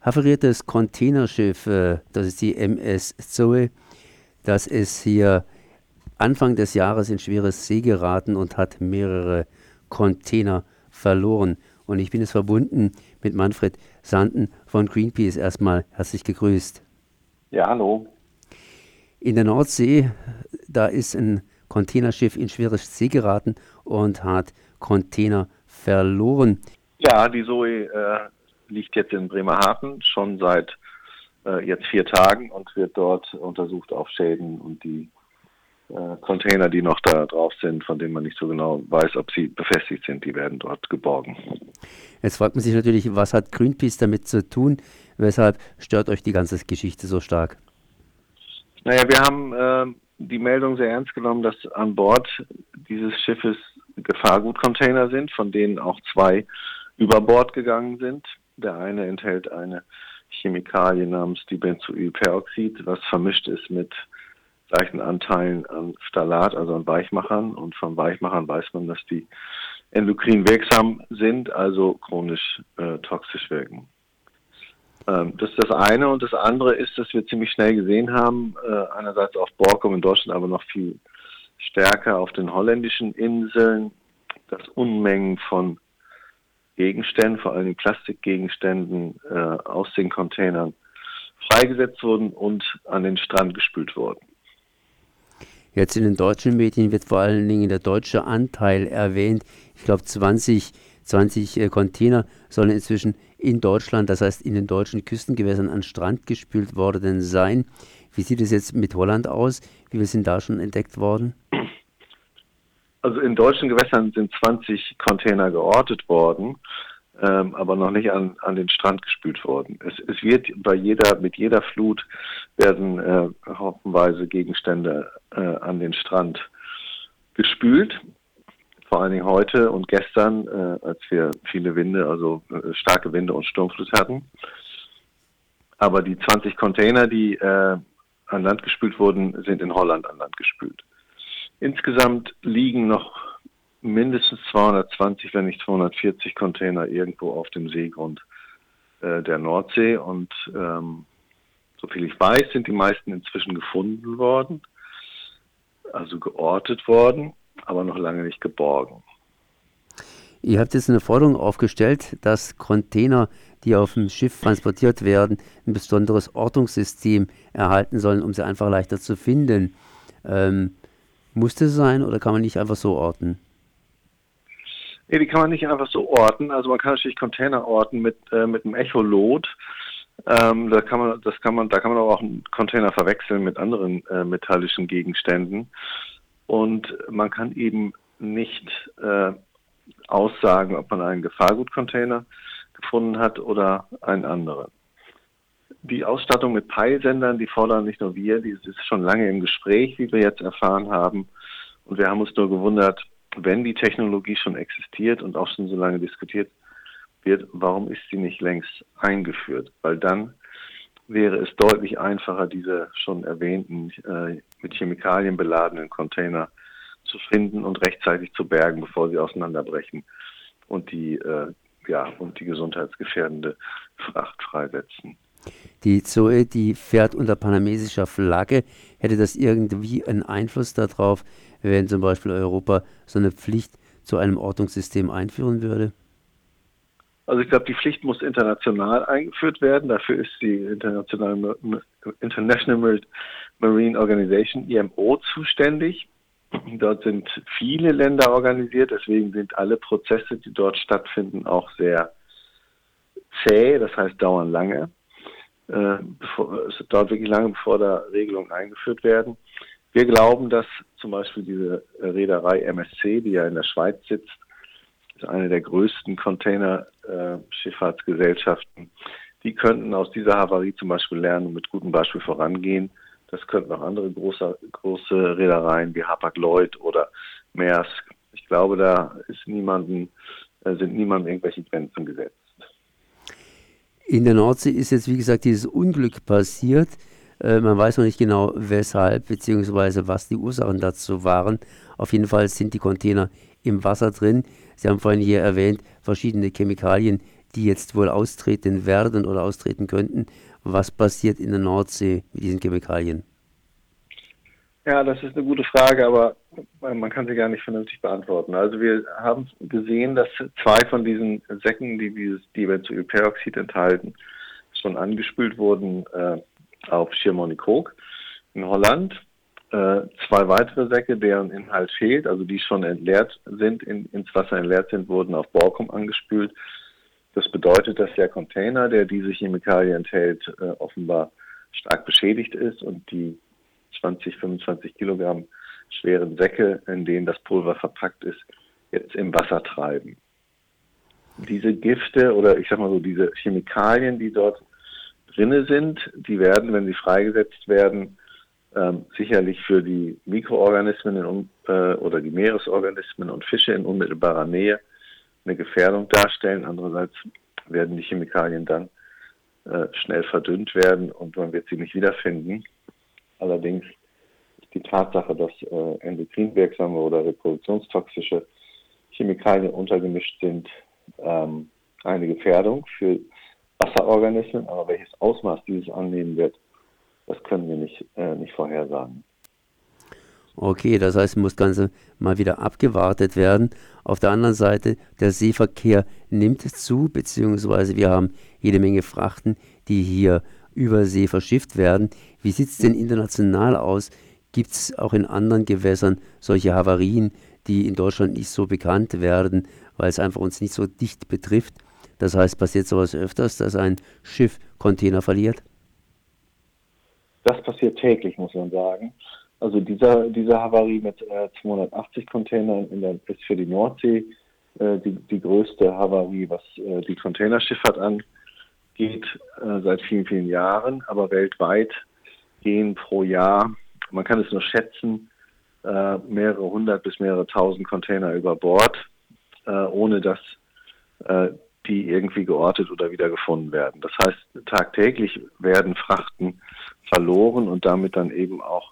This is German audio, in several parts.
havariertes Containerschiff, äh, das ist die MS Zoe, das ist hier Anfang des Jahres in schweres See geraten und hat mehrere Container verloren. Und ich bin jetzt verbunden mit Manfred Sanden von Greenpeace. Erstmal herzlich gegrüßt. Ja, hallo. In der Nordsee, da ist ein Containerschiff in schweres See geraten und hat Container verloren. Ja, die Zoe äh, liegt jetzt in Bremerhaven schon seit äh, jetzt vier Tagen und wird dort untersucht auf Schäden und die äh, Container, die noch da drauf sind, von denen man nicht so genau weiß, ob sie befestigt sind, die werden dort geborgen. Jetzt fragt man sich natürlich, was hat Greenpeace damit zu tun? Weshalb stört euch die ganze Geschichte so stark? Naja, wir haben äh, die Meldung sehr ernst genommen, dass an Bord dieses Schiffes Gefahrgutcontainer sind, von denen auch zwei über Bord gegangen sind. Der eine enthält eine Chemikalie namens Dibenzoylperoxid, was vermischt ist mit leichten Anteilen an Phthalat, also an Weichmachern. Und von Weichmachern weiß man, dass die endokrin wirksam sind, also chronisch äh, toxisch wirken. Ähm, das ist das eine. Und das andere ist, dass wir ziemlich schnell gesehen haben, äh, einerseits auf Borkum in Deutschland, aber noch viel stärker auf den holländischen Inseln, dass Unmengen von Gegenständen, vor allem Plastikgegenständen äh, aus den Containern freigesetzt wurden und an den Strand gespült wurden. Jetzt in den deutschen Medien wird vor allen Dingen der deutsche Anteil erwähnt. Ich glaube, 20, 20 äh, Container sollen inzwischen in Deutschland, das heißt in den deutschen Küstengewässern, an Strand gespült worden sein. Wie sieht es jetzt mit Holland aus? Wie viel sind da schon entdeckt worden? Also in deutschen Gewässern sind 20 Container geortet worden ähm, aber noch nicht an, an den Strand gespült worden. Es, es wird bei jeder, mit jeder Flut werden äh, haufenweise Gegenstände äh, an den Strand gespült. Vor allen Dingen heute und gestern, äh, als wir viele Winde, also äh, starke Winde und Sturmflut hatten. Aber die 20 Container, die äh, an Land gespült wurden, sind in Holland an Land gespült. Insgesamt liegen noch mindestens 220, wenn nicht 240 Container irgendwo auf dem Seegrund äh, der Nordsee. Und ähm, soviel ich weiß, sind die meisten inzwischen gefunden worden, also geortet worden, aber noch lange nicht geborgen. Ihr habt jetzt eine Forderung aufgestellt, dass Container, die auf dem Schiff transportiert werden, ein besonderes Ortungssystem erhalten sollen, um sie einfach leichter zu finden. Ähm, muss das sein oder kann man nicht einfach so orten? Nee, die kann man nicht einfach so orten. Also man kann natürlich Container orten mit, äh, mit einem Echolot. Ähm, da kann man, das kann man, da kann man auch einen Container verwechseln mit anderen äh, metallischen Gegenständen. Und man kann eben nicht äh, aussagen, ob man einen Gefahrgutcontainer gefunden hat oder einen anderen. Die Ausstattung mit Peilsendern, die fordern nicht nur wir, die ist schon lange im Gespräch, wie wir jetzt erfahren haben. Und wir haben uns nur gewundert, wenn die Technologie schon existiert und auch schon so lange diskutiert wird, warum ist sie nicht längst eingeführt? Weil dann wäre es deutlich einfacher, diese schon erwähnten äh, mit Chemikalien beladenen Container zu finden und rechtzeitig zu bergen, bevor sie auseinanderbrechen und die äh, ja und die gesundheitsgefährdende Fracht freisetzen. Die Zoe, die fährt unter panamesischer Flagge. Hätte das irgendwie einen Einfluss darauf, wenn zum Beispiel Europa so eine Pflicht zu einem Ortungssystem einführen würde? Also ich glaube, die Pflicht muss international eingeführt werden. Dafür ist die International, International Marine Organization, IMO, zuständig. Dort sind viele Länder organisiert, deswegen sind alle Prozesse, die dort stattfinden, auch sehr zäh, das heißt dauern lange. Äh, bevor, es dauert wirklich lange, bevor da Regelungen eingeführt werden. Wir glauben, dass zum Beispiel diese Reederei MSC, die ja in der Schweiz sitzt, ist eine der größten Containerschifffahrtsgesellschaften. Die könnten aus dieser Havarie zum Beispiel lernen und mit gutem Beispiel vorangehen. Das könnten auch andere große, große Reedereien wie Hapag-Lloyd oder Maersk. Ich glaube, da ist niemanden, äh, sind niemandem irgendwelche Grenzen gesetzt. In der Nordsee ist jetzt, wie gesagt, dieses Unglück passiert. Äh, man weiß noch nicht genau, weshalb bzw. was die Ursachen dazu waren. Auf jeden Fall sind die Container im Wasser drin. Sie haben vorhin hier erwähnt, verschiedene Chemikalien die jetzt wohl austreten werden oder austreten könnten. Was passiert in der Nordsee mit diesen Chemikalien? Ja, das ist eine gute Frage, aber man kann sie gar nicht vernünftig beantworten. Also wir haben gesehen, dass zwei von diesen Säcken, die dieses Dibenzoylperoxid enthalten, schon angespült wurden äh, auf Schiermonnikoog in Holland. Äh, zwei weitere Säcke, deren Inhalt fehlt, also die schon entleert sind, in, ins Wasser entleert sind, wurden auf Borkum angespült. Das bedeutet, dass der Container, der diese Chemikalie enthält, äh, offenbar stark beschädigt ist und die 20, 25 Kilogramm schweren Säcke, in denen das Pulver verpackt ist, jetzt im Wasser treiben. Diese Gifte oder ich sag mal so, diese Chemikalien, die dort drinne sind, die werden, wenn sie freigesetzt werden, ähm, sicherlich für die Mikroorganismen in, äh, oder die Meeresorganismen und Fische in unmittelbarer Nähe eine Gefährdung darstellen. Andererseits werden die Chemikalien dann äh, schnell verdünnt werden und man wird sie nicht wiederfinden. Allerdings ist die Tatsache, dass äh, endokrinwirksame oder reproduktionstoxische Chemikalien untergemischt sind, ähm, eine Gefährdung für Wasserorganismen, aber welches Ausmaß dieses annehmen wird, das können wir nicht, äh, nicht vorhersagen. Okay, das heißt, muss das Ganze mal wieder abgewartet werden. Auf der anderen Seite, der Seeverkehr nimmt zu, beziehungsweise wir haben jede Menge Frachten, die hier über See verschifft werden. Wie sieht es denn international aus? Gibt es auch in anderen Gewässern solche Havarien, die in Deutschland nicht so bekannt werden, weil es einfach uns nicht so dicht betrifft? Das heißt, passiert sowas öfters, dass ein Schiff Container verliert? Das passiert täglich, muss man sagen. Also dieser, diese Havarie mit äh, 280 Containern in der, ist für die Nordsee äh, die, die größte Havarie, was äh, die Containerschifffahrt angeht, äh, seit vielen, vielen Jahren. Aber weltweit gehen pro Jahr, man kann es nur schätzen, äh, mehrere hundert bis mehrere tausend Container über Bord, äh, ohne dass die irgendwie geortet oder wieder gefunden werden. Das heißt, tagtäglich werden Frachten verloren und damit dann eben auch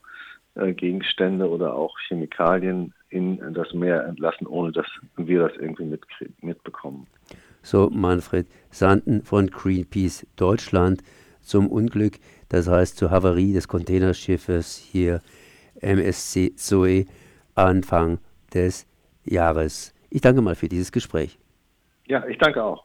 äh, Gegenstände oder auch Chemikalien in das Meer entlassen, ohne dass wir das irgendwie mitbekommen. So Manfred Sanden von Greenpeace Deutschland zum Unglück, das heißt zur Havarie des Containerschiffes hier MSC Zoe Anfang des Jahres. Ich danke mal für dieses Gespräch. Ja, ich danke auch.